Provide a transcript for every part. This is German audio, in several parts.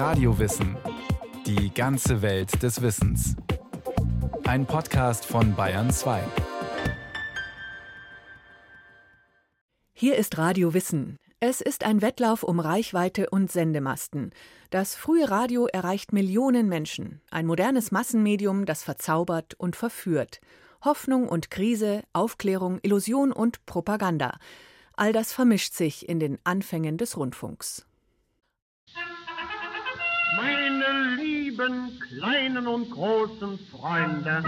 Radiowissen. Die ganze Welt des Wissens. Ein Podcast von Bayern 2. Hier ist Radio Wissen. Es ist ein Wettlauf um Reichweite und Sendemasten. Das frühe Radio erreicht Millionen Menschen. Ein modernes Massenmedium, das verzaubert und verführt. Hoffnung und Krise, Aufklärung, Illusion und Propaganda. All das vermischt sich in den Anfängen des Rundfunks. Meine lieben kleinen und großen Freunde.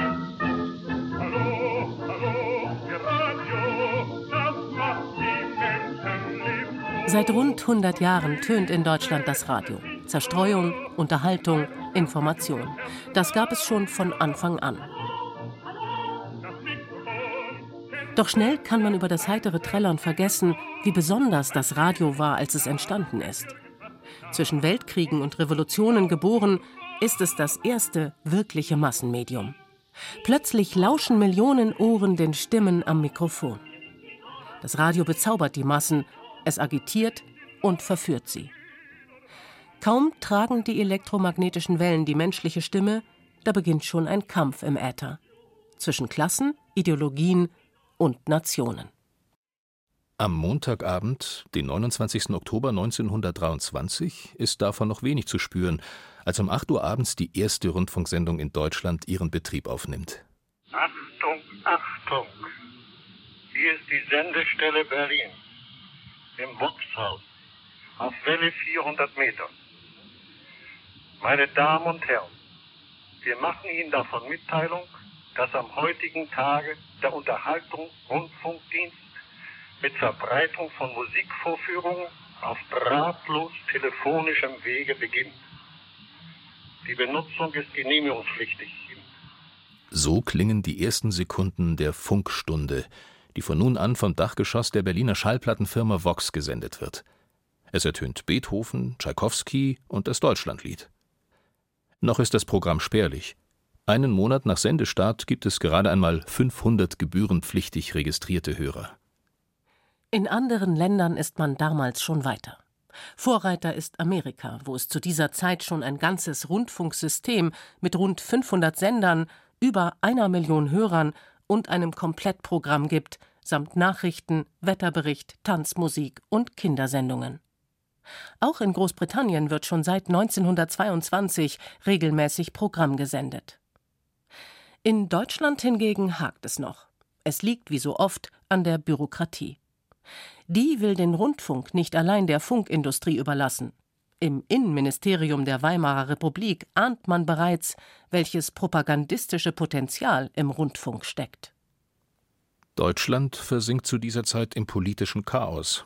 Hallo, hallo, ihr Radio, das macht die Menschen lieb. Seit rund 100 Jahren tönt in Deutschland das Radio. Zerstreuung, Unterhaltung, Information. Das gab es schon von Anfang an. Doch schnell kann man über das heitere Trällern vergessen, wie besonders das Radio war, als es entstanden ist. Zwischen Weltkriegen und Revolutionen geboren, ist es das erste wirkliche Massenmedium. Plötzlich lauschen Millionen Ohren den Stimmen am Mikrofon. Das Radio bezaubert die Massen, es agitiert und verführt sie. Kaum tragen die elektromagnetischen Wellen die menschliche Stimme, da beginnt schon ein Kampf im Äther. Zwischen Klassen, Ideologien und Nationen. Am Montagabend, den 29. Oktober 1923, ist davon noch wenig zu spüren, als um 8 Uhr abends die erste Rundfunksendung in Deutschland ihren Betrieb aufnimmt. Achtung, Achtung! Hier ist die Sendestelle Berlin. Im Boxhaus. Auf Welle 400 Meter. Meine Damen und Herren, wir machen Ihnen davon Mitteilung, dass am heutigen Tage der Unterhaltungsrundfunkdienst mit Verbreitung von Musikvorführungen auf drahtlos telefonischem Wege beginnt. Die Benutzung ist genehmigungspflichtig. So klingen die ersten Sekunden der Funkstunde, die von nun an vom Dachgeschoss der Berliner Schallplattenfirma Vox gesendet wird. Es ertönt Beethoven, Tschaikowski und das Deutschlandlied. Noch ist das Programm spärlich. Einen Monat nach Sendestart gibt es gerade einmal 500 gebührenpflichtig registrierte Hörer. In anderen Ländern ist man damals schon weiter. Vorreiter ist Amerika, wo es zu dieser Zeit schon ein ganzes Rundfunksystem mit rund 500 Sendern, über einer Million Hörern und einem Komplettprogramm gibt, samt Nachrichten, Wetterbericht, Tanzmusik und Kindersendungen. Auch in Großbritannien wird schon seit 1922 regelmäßig Programm gesendet. In Deutschland hingegen hakt es noch. Es liegt wie so oft an der Bürokratie. Die will den Rundfunk nicht allein der Funkindustrie überlassen. Im Innenministerium der Weimarer Republik ahnt man bereits, welches propagandistische Potenzial im Rundfunk steckt. Deutschland versinkt zu dieser Zeit im politischen Chaos.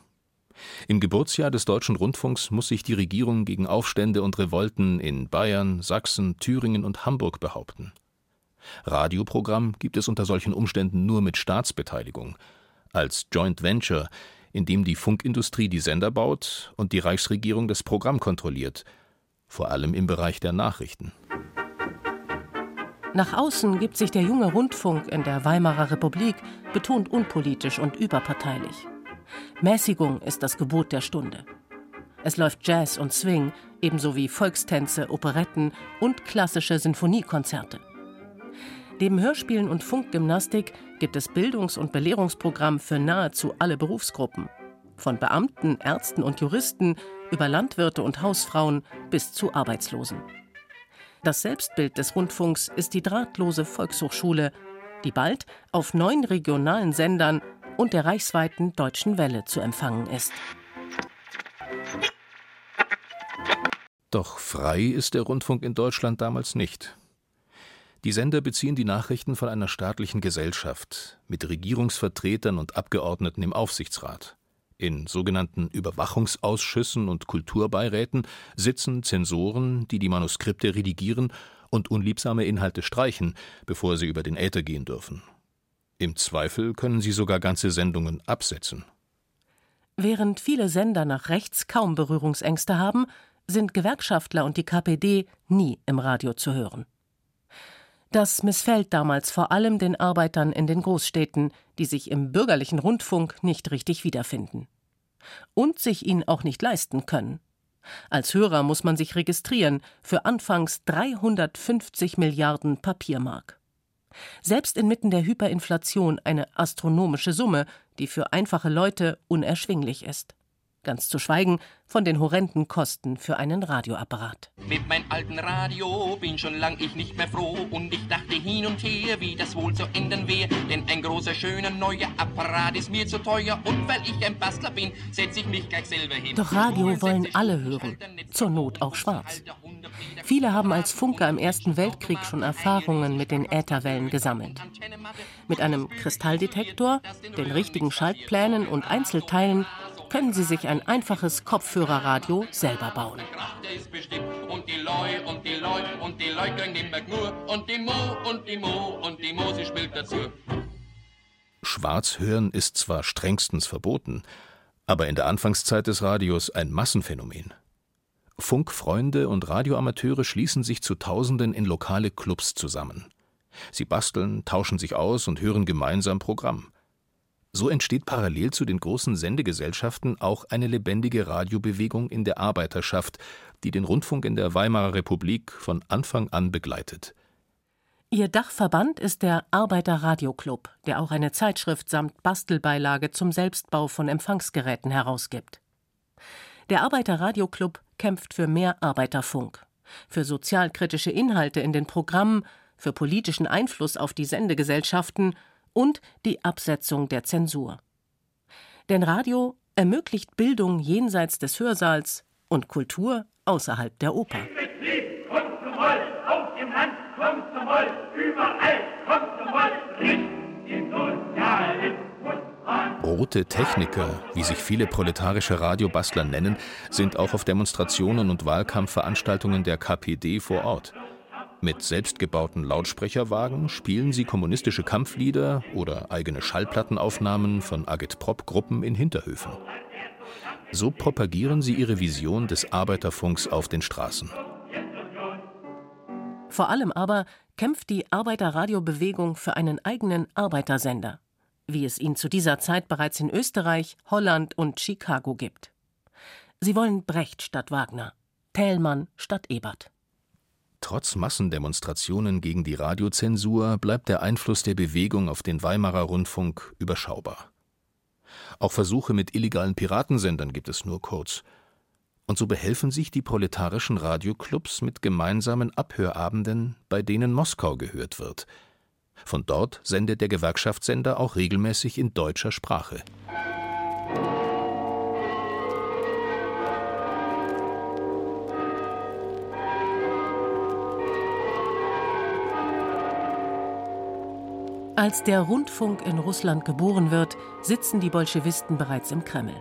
Im Geburtsjahr des deutschen Rundfunks muss sich die Regierung gegen Aufstände und Revolten in Bayern, Sachsen, Thüringen und Hamburg behaupten. Radioprogramm gibt es unter solchen Umständen nur mit Staatsbeteiligung, als Joint Venture, in dem die Funkindustrie die Sender baut und die Reichsregierung das Programm kontrolliert, vor allem im Bereich der Nachrichten. Nach außen gibt sich der junge Rundfunk in der Weimarer Republik betont unpolitisch und überparteilich. Mäßigung ist das Gebot der Stunde. Es läuft Jazz und Swing, ebenso wie Volkstänze, Operetten und klassische Sinfoniekonzerte. Neben Hörspielen und Funkgymnastik gibt es Bildungs- und Belehrungsprogramm für nahezu alle Berufsgruppen. Von Beamten, Ärzten und Juristen über Landwirte und Hausfrauen bis zu Arbeitslosen. Das Selbstbild des Rundfunks ist die drahtlose Volkshochschule, die bald auf neun regionalen Sendern und der reichsweiten Deutschen Welle zu empfangen ist. Doch frei ist der Rundfunk in Deutschland damals nicht. Die Sender beziehen die Nachrichten von einer staatlichen Gesellschaft mit Regierungsvertretern und Abgeordneten im Aufsichtsrat. In sogenannten Überwachungsausschüssen und Kulturbeiräten sitzen Zensoren, die die Manuskripte redigieren und unliebsame Inhalte streichen, bevor sie über den Äther gehen dürfen. Im Zweifel können sie sogar ganze Sendungen absetzen. Während viele Sender nach rechts kaum Berührungsängste haben, sind Gewerkschaftler und die KPD nie im Radio zu hören. Das missfällt damals vor allem den Arbeitern in den Großstädten, die sich im bürgerlichen Rundfunk nicht richtig wiederfinden. Und sich ihn auch nicht leisten können. Als Hörer muss man sich registrieren für anfangs 350 Milliarden Papiermark. Selbst inmitten der Hyperinflation eine astronomische Summe, die für einfache Leute unerschwinglich ist ganz zu schweigen von den horrenden Kosten für einen Radioapparat. Mit meinem alten Radio bin schon lang ich nicht mehr froh und ich dachte hin und her, wie das wohl zu enden wäre, denn ein großer, schöner, neuer Apparat ist mir zu teuer und weil ich ein Bastler bin, setze ich mich gleich selber hin. Doch Radio wollen alle hören, zur Not auch schwarz. Viele haben als Funker im Ersten Weltkrieg schon Erfahrungen mit den Ätherwellen gesammelt. Mit einem Kristalldetektor, den richtigen Schaltplänen und Einzelteilen können Sie sich ein einfaches Kopfhörerradio selber bauen. Schwarz hören ist zwar strengstens verboten, aber in der Anfangszeit des Radios ein Massenphänomen. Funkfreunde und Radioamateure schließen sich zu Tausenden in lokale Clubs zusammen. Sie basteln, tauschen sich aus und hören gemeinsam Programm. So entsteht parallel zu den großen Sendegesellschaften auch eine lebendige Radiobewegung in der Arbeiterschaft, die den Rundfunk in der Weimarer Republik von Anfang an begleitet. Ihr Dachverband ist der Arbeiterradioclub, der auch eine Zeitschrift samt Bastelbeilage zum Selbstbau von Empfangsgeräten herausgibt. Der Arbeiterradioclub kämpft für mehr Arbeiterfunk, für sozialkritische Inhalte in den Programmen, für politischen Einfluss auf die Sendegesellschaften und die Absetzung der Zensur. Denn Radio ermöglicht Bildung jenseits des Hörsaals und Kultur außerhalb der Oper. Rote Techniker, wie sich viele proletarische Radiobastler nennen, sind auch auf Demonstrationen und Wahlkampfveranstaltungen der KPD vor Ort. Mit selbstgebauten Lautsprecherwagen spielen sie kommunistische Kampflieder oder eigene Schallplattenaufnahmen von Agitprop-Gruppen in Hinterhöfen. So propagieren sie ihre Vision des Arbeiterfunks auf den Straßen. Vor allem aber kämpft die Arbeiterradiobewegung für einen eigenen Arbeitersender, wie es ihn zu dieser Zeit bereits in Österreich, Holland und Chicago gibt. Sie wollen Brecht statt Wagner, Thälmann statt Ebert. Trotz Massendemonstrationen gegen die Radiozensur bleibt der Einfluss der Bewegung auf den Weimarer Rundfunk überschaubar. Auch Versuche mit illegalen Piratensendern gibt es nur kurz. Und so behelfen sich die proletarischen Radioclubs mit gemeinsamen Abhörabenden, bei denen Moskau gehört wird. Von dort sendet der Gewerkschaftssender auch regelmäßig in deutscher Sprache. Als der Rundfunk in Russland geboren wird, sitzen die Bolschewisten bereits im Kreml.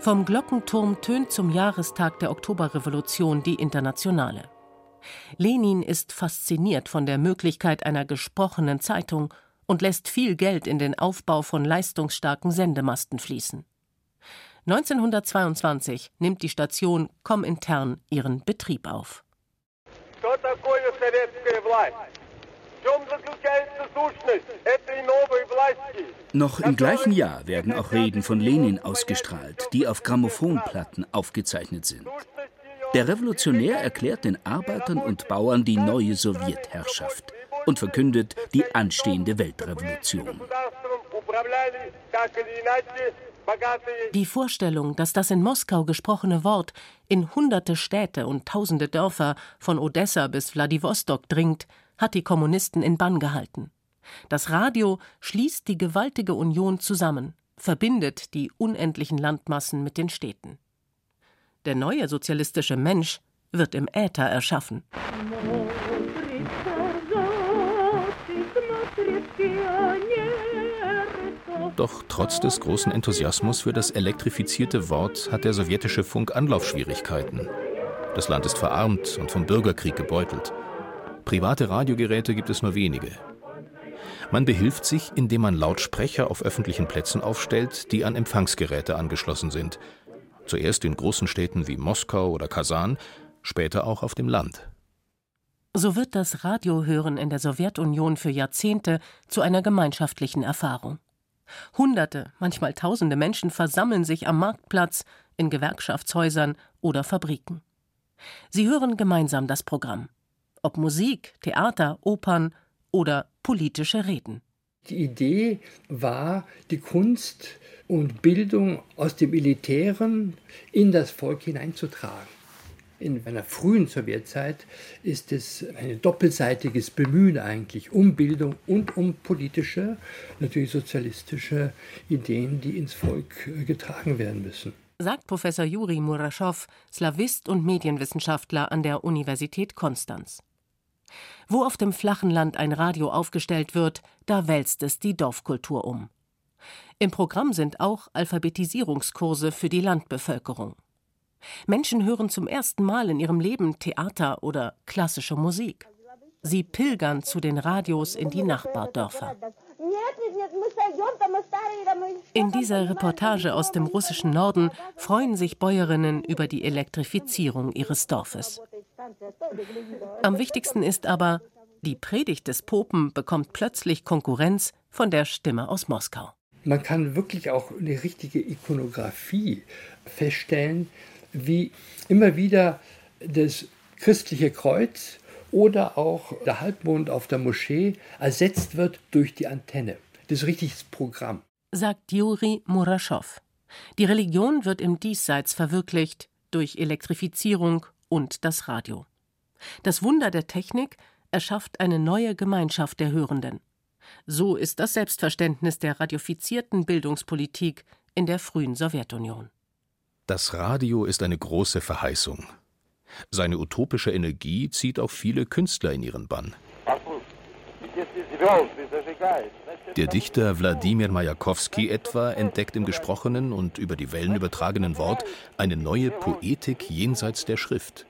Vom Glockenturm tönt zum Jahrestag der Oktoberrevolution die Internationale. Lenin ist fasziniert von der Möglichkeit einer gesprochenen Zeitung und lässt viel Geld in den Aufbau von leistungsstarken Sendemasten fließen. 1922 nimmt die Station Komintern ihren Betrieb auf. Noch im gleichen Jahr werden auch Reden von Lenin ausgestrahlt, die auf Grammophonplatten aufgezeichnet sind. Der Revolutionär erklärt den Arbeitern und Bauern die neue Sowjetherrschaft und verkündet die anstehende Weltrevolution. Die Vorstellung, dass das in Moskau gesprochene Wort in hunderte Städte und tausende Dörfer von Odessa bis Wladiwostok dringt, hat die Kommunisten in Bann gehalten. Das Radio schließt die gewaltige Union zusammen, verbindet die unendlichen Landmassen mit den Städten. Der neue sozialistische Mensch wird im Äther erschaffen. Doch trotz des großen Enthusiasmus für das elektrifizierte Wort hat der sowjetische Funk Anlaufschwierigkeiten. Das Land ist verarmt und vom Bürgerkrieg gebeutelt. Private Radiogeräte gibt es nur wenige. Man behilft sich, indem man Lautsprecher auf öffentlichen Plätzen aufstellt, die an Empfangsgeräte angeschlossen sind. Zuerst in großen Städten wie Moskau oder Kasan, später auch auf dem Land. So wird das Radiohören in der Sowjetunion für Jahrzehnte zu einer gemeinschaftlichen Erfahrung. Hunderte, manchmal tausende Menschen versammeln sich am Marktplatz, in Gewerkschaftshäusern oder Fabriken. Sie hören gemeinsam das Programm. Ob Musik, Theater, Opern oder politische Reden. Die Idee war, die Kunst und Bildung aus dem Militären in das Volk hineinzutragen. In einer frühen Sowjetzeit ist es ein doppelseitiges Bemühen eigentlich um Bildung und um politische, natürlich sozialistische Ideen, die ins Volk getragen werden müssen. Sagt Professor Juri Muraschow, Slawist und Medienwissenschaftler an der Universität Konstanz. Wo auf dem flachen Land ein Radio aufgestellt wird, da wälzt es die Dorfkultur um. Im Programm sind auch Alphabetisierungskurse für die Landbevölkerung. Menschen hören zum ersten Mal in ihrem Leben Theater oder klassische Musik. Sie pilgern zu den Radios in die Nachbardörfer. In dieser Reportage aus dem russischen Norden freuen sich Bäuerinnen über die Elektrifizierung ihres Dorfes. Am wichtigsten ist aber, die Predigt des Popen bekommt plötzlich Konkurrenz von der Stimme aus Moskau. Man kann wirklich auch eine richtige Ikonografie feststellen, wie immer wieder das christliche Kreuz oder auch der Halbmond auf der Moschee ersetzt wird durch die Antenne. Das ist richtiges Programm. Sagt Juri Muraschow. Die Religion wird im Diesseits verwirklicht durch Elektrifizierung und das Radio. Das Wunder der Technik erschafft eine neue Gemeinschaft der Hörenden. So ist das Selbstverständnis der radiofizierten Bildungspolitik in der frühen Sowjetunion. Das Radio ist eine große Verheißung. Seine utopische Energie zieht auch viele Künstler in ihren Bann. Der Dichter Wladimir Majakowski etwa entdeckt im gesprochenen und über die Wellen übertragenen Wort eine neue Poetik jenseits der Schrift.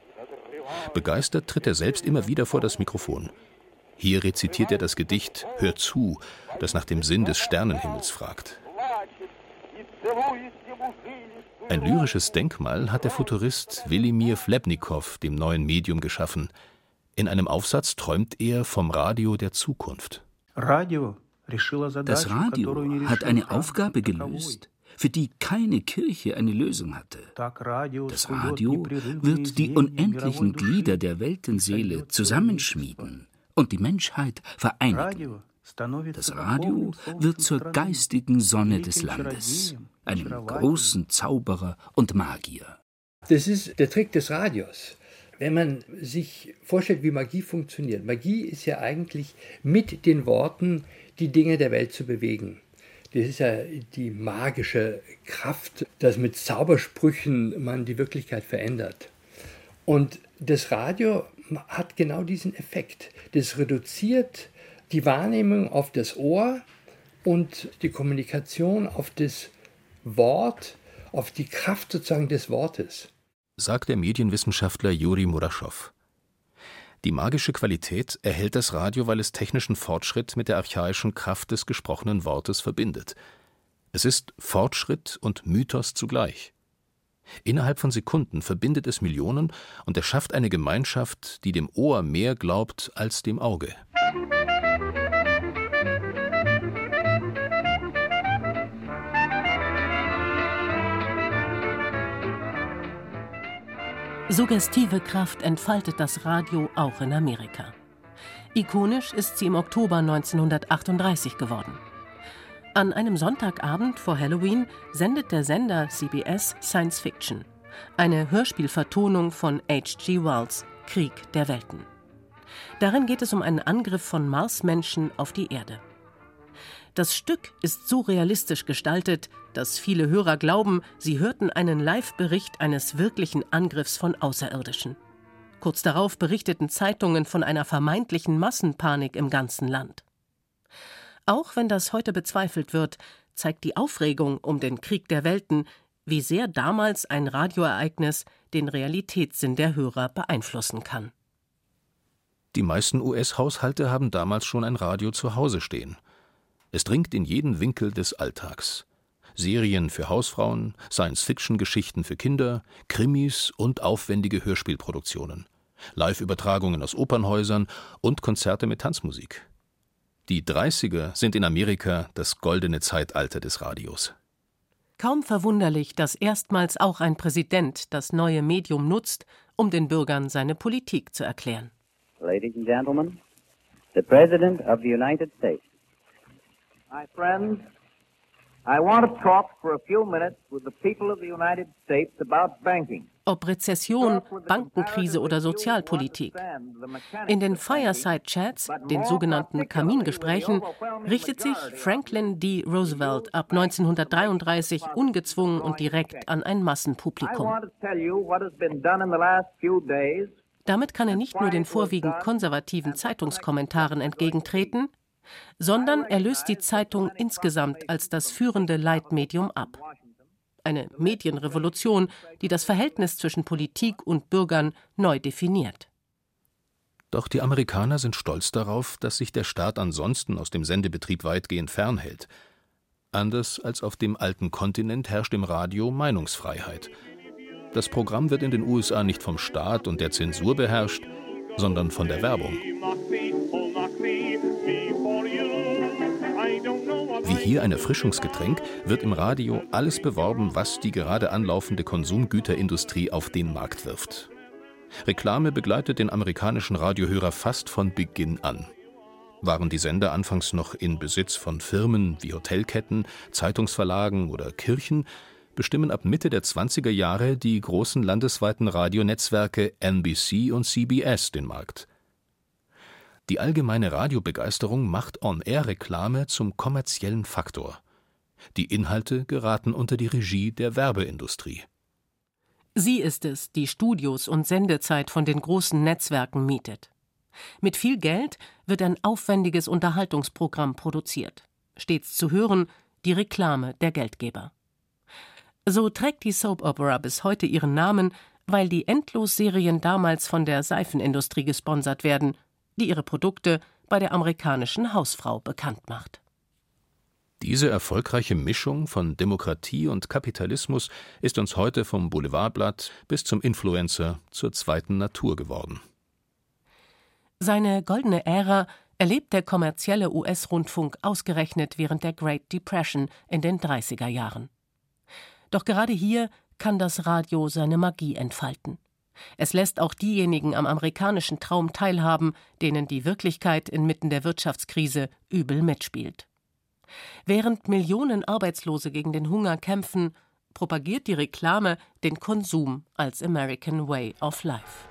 Begeistert tritt er selbst immer wieder vor das Mikrofon. Hier rezitiert er das Gedicht Hör zu, das nach dem Sinn des Sternenhimmels fragt. Ein lyrisches Denkmal hat der Futurist Wilimir Flebnikow dem neuen Medium geschaffen. In einem Aufsatz träumt er vom Radio der Zukunft. Das Radio hat eine Aufgabe gelöst, für die keine Kirche eine Lösung hatte. Das Radio wird die unendlichen Glieder der Weltenseele zusammenschmieden und die Menschheit vereinigen. Das Radio wird zur geistigen Sonne des Landes, einem großen Zauberer und Magier. Das ist der Trick des Radios. Wenn man sich vorstellt, wie Magie funktioniert. Magie ist ja eigentlich mit den Worten die Dinge der Welt zu bewegen. Das ist ja die magische Kraft, dass mit Zaubersprüchen man die Wirklichkeit verändert. Und das Radio hat genau diesen Effekt. Das reduziert die Wahrnehmung auf das Ohr und die Kommunikation auf das Wort, auf die Kraft sozusagen des Wortes. Sagt der Medienwissenschaftler Juri Muraschow. Die magische Qualität erhält das Radio, weil es technischen Fortschritt mit der archaischen Kraft des gesprochenen Wortes verbindet. Es ist Fortschritt und Mythos zugleich. Innerhalb von Sekunden verbindet es Millionen und erschafft eine Gemeinschaft, die dem Ohr mehr glaubt als dem Auge. Suggestive Kraft entfaltet das Radio auch in Amerika. Ikonisch ist sie im Oktober 1938 geworden. An einem Sonntagabend vor Halloween sendet der Sender CBS Science Fiction, eine Hörspielvertonung von H.G. Wells Krieg der Welten. Darin geht es um einen Angriff von Marsmenschen auf die Erde. Das Stück ist so realistisch gestaltet, dass viele Hörer glauben, sie hörten einen Live-Bericht eines wirklichen Angriffs von Außerirdischen. Kurz darauf berichteten Zeitungen von einer vermeintlichen Massenpanik im ganzen Land. Auch wenn das heute bezweifelt wird, zeigt die Aufregung um den Krieg der Welten, wie sehr damals ein Radioereignis den Realitätssinn der Hörer beeinflussen kann. Die meisten US-Haushalte haben damals schon ein Radio zu Hause stehen. Es dringt in jeden Winkel des Alltags. Serien für Hausfrauen, Science-Fiction-Geschichten für Kinder, Krimis und aufwendige Hörspielproduktionen, Live-Übertragungen aus Opernhäusern und Konzerte mit Tanzmusik. Die 30er sind in Amerika das goldene Zeitalter des Radios. Kaum verwunderlich, dass erstmals auch ein Präsident das neue Medium nutzt, um den Bürgern seine Politik zu erklären. Ladies and Gentlemen, the President of the United States. My friends, I want to talk for a few minutes with the people of the United States about banking. Ob Rezession, Bankenkrise oder Sozialpolitik. In den Fireside-Chats, den sogenannten Kamingesprächen, richtet sich Franklin D. Roosevelt ab 1933 ungezwungen und direkt an ein Massenpublikum. Damit kann er nicht nur den vorwiegend konservativen Zeitungskommentaren entgegentreten, sondern er löst die Zeitung insgesamt als das führende Leitmedium ab. Eine Medienrevolution, die das Verhältnis zwischen Politik und Bürgern neu definiert. Doch die Amerikaner sind stolz darauf, dass sich der Staat ansonsten aus dem Sendebetrieb weitgehend fernhält. Anders als auf dem alten Kontinent herrscht im Radio Meinungsfreiheit. Das Programm wird in den USA nicht vom Staat und der Zensur beherrscht, sondern von der Werbung. Hier ein Erfrischungsgetränk wird im Radio alles beworben, was die gerade anlaufende Konsumgüterindustrie auf den Markt wirft. Reklame begleitet den amerikanischen Radiohörer fast von Beginn an. Waren die Sender anfangs noch in Besitz von Firmen wie Hotelketten, Zeitungsverlagen oder Kirchen, bestimmen ab Mitte der 20er Jahre die großen landesweiten Radionetzwerke NBC und CBS den Markt. Die allgemeine Radiobegeisterung macht On-Air-Reklame zum kommerziellen Faktor. Die Inhalte geraten unter die Regie der Werbeindustrie. Sie ist es, die Studios und Sendezeit von den großen Netzwerken mietet. Mit viel Geld wird ein aufwendiges Unterhaltungsprogramm produziert. Stets zu hören die Reklame der Geldgeber. So trägt die Soap Opera bis heute ihren Namen, weil die Endlosserien damals von der Seifenindustrie gesponsert werden die ihre Produkte bei der amerikanischen Hausfrau bekannt macht. Diese erfolgreiche Mischung von Demokratie und Kapitalismus ist uns heute vom Boulevardblatt bis zum Influencer zur zweiten Natur geworden. Seine goldene Ära erlebt der kommerzielle US-Rundfunk ausgerechnet während der Great Depression in den 30er Jahren. Doch gerade hier kann das Radio seine Magie entfalten. Es lässt auch diejenigen am amerikanischen Traum teilhaben, denen die Wirklichkeit inmitten der Wirtschaftskrise übel mitspielt. Während Millionen Arbeitslose gegen den Hunger kämpfen, propagiert die Reklame den Konsum als American Way of Life.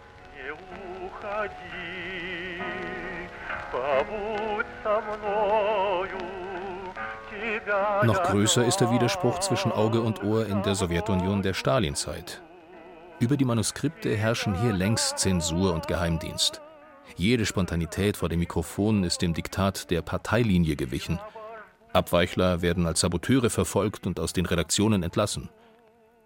Noch größer ist der Widerspruch zwischen Auge und Ohr in der Sowjetunion der Stalinzeit. Über die Manuskripte herrschen hier längst Zensur und Geheimdienst. Jede Spontanität vor dem Mikrofon ist dem Diktat der Parteilinie gewichen. Abweichler werden als Saboteure verfolgt und aus den Redaktionen entlassen.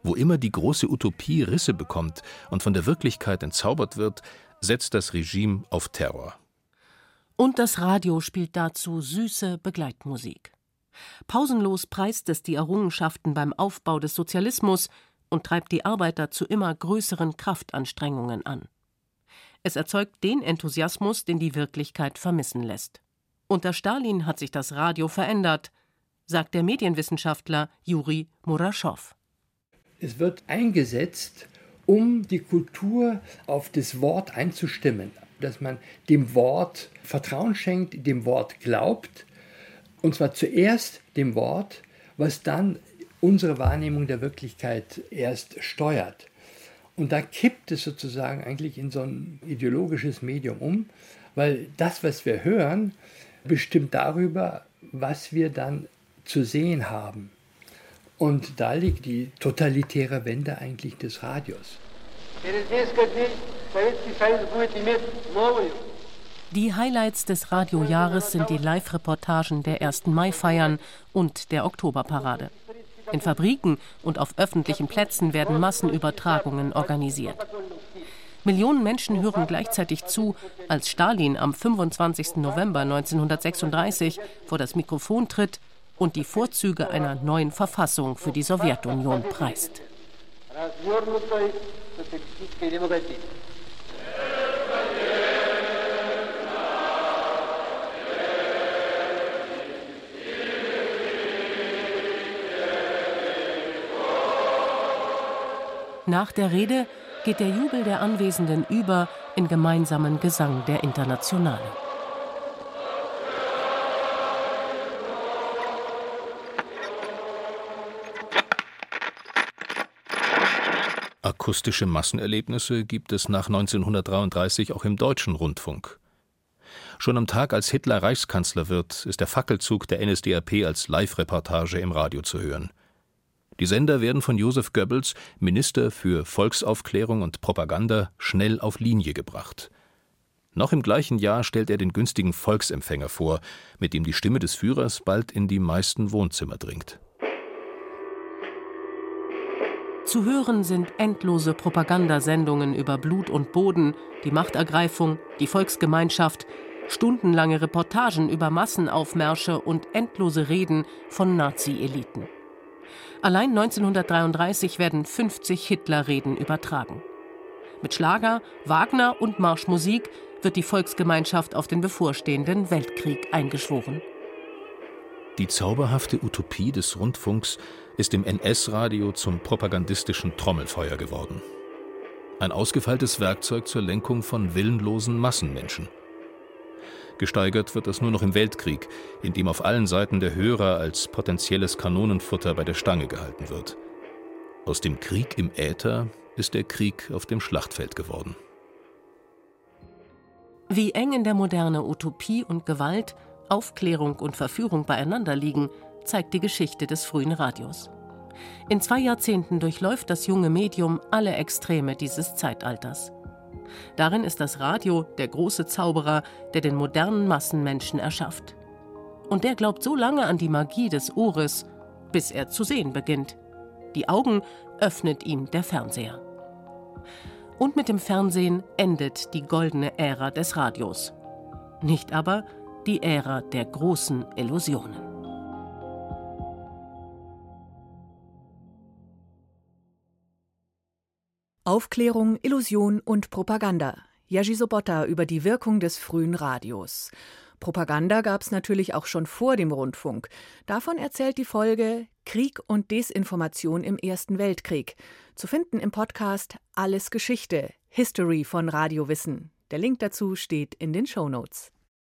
Wo immer die große Utopie Risse bekommt und von der Wirklichkeit entzaubert wird, setzt das Regime auf Terror. Und das Radio spielt dazu süße Begleitmusik. Pausenlos preist es die Errungenschaften beim Aufbau des Sozialismus, und treibt die Arbeiter zu immer größeren Kraftanstrengungen an. Es erzeugt den Enthusiasmus, den die Wirklichkeit vermissen lässt. Unter Stalin hat sich das Radio verändert, sagt der Medienwissenschaftler Juri Muraschow. Es wird eingesetzt, um die Kultur auf das Wort einzustimmen, dass man dem Wort Vertrauen schenkt, dem Wort glaubt, und zwar zuerst dem Wort, was dann unsere Wahrnehmung der Wirklichkeit erst steuert. Und da kippt es sozusagen eigentlich in so ein ideologisches Medium um, weil das, was wir hören, bestimmt darüber, was wir dann zu sehen haben. Und da liegt die totalitäre Wende eigentlich des Radios. Die Highlights des Radiojahres sind die Live-Reportagen der 1. Mai-Feiern und der Oktoberparade. In Fabriken und auf öffentlichen Plätzen werden Massenübertragungen organisiert. Millionen Menschen hören gleichzeitig zu, als Stalin am 25. November 1936 vor das Mikrofon tritt und die Vorzüge einer neuen Verfassung für die Sowjetunion preist. Nach der Rede geht der Jubel der Anwesenden über in gemeinsamen Gesang der Internationale. Akustische Massenerlebnisse gibt es nach 1933 auch im deutschen Rundfunk. Schon am Tag, als Hitler Reichskanzler wird, ist der Fackelzug der NSDAP als Live-Reportage im Radio zu hören. Die Sender werden von Josef Goebbels, Minister für Volksaufklärung und Propaganda, schnell auf Linie gebracht. Noch im gleichen Jahr stellt er den günstigen Volksempfänger vor, mit dem die Stimme des Führers bald in die meisten Wohnzimmer dringt. Zu hören sind endlose Propagandasendungen über Blut und Boden, die Machtergreifung, die Volksgemeinschaft, stundenlange Reportagen über Massenaufmärsche und endlose Reden von Nazi-Eliten. Allein 1933 werden 50 Hitler-Reden übertragen. Mit Schlager, Wagner und Marschmusik wird die Volksgemeinschaft auf den bevorstehenden Weltkrieg eingeschworen. Die zauberhafte Utopie des Rundfunks ist im NS-Radio zum propagandistischen Trommelfeuer geworden. Ein ausgefeiltes Werkzeug zur Lenkung von willenlosen Massenmenschen. Gesteigert wird das nur noch im Weltkrieg, in dem auf allen Seiten der Hörer als potenzielles Kanonenfutter bei der Stange gehalten wird. Aus dem Krieg im Äther ist der Krieg auf dem Schlachtfeld geworden. Wie eng in der Moderne Utopie und Gewalt, Aufklärung und Verführung beieinander liegen, zeigt die Geschichte des frühen Radios. In zwei Jahrzehnten durchläuft das junge Medium alle Extreme dieses Zeitalters. Darin ist das Radio der große Zauberer, der den modernen Massenmenschen erschafft. Und der glaubt so lange an die Magie des Ohres, bis er zu sehen beginnt. Die Augen öffnet ihm der Fernseher. Und mit dem Fernsehen endet die goldene Ära des Radios. Nicht aber die Ära der großen Illusionen. Aufklärung, Illusion und Propaganda. Jerzy Sobotta über die Wirkung des frühen Radios. Propaganda gab es natürlich auch schon vor dem Rundfunk. Davon erzählt die Folge Krieg und Desinformation im Ersten Weltkrieg. Zu finden im Podcast Alles Geschichte, History von Radio Wissen. Der Link dazu steht in den Show Notes.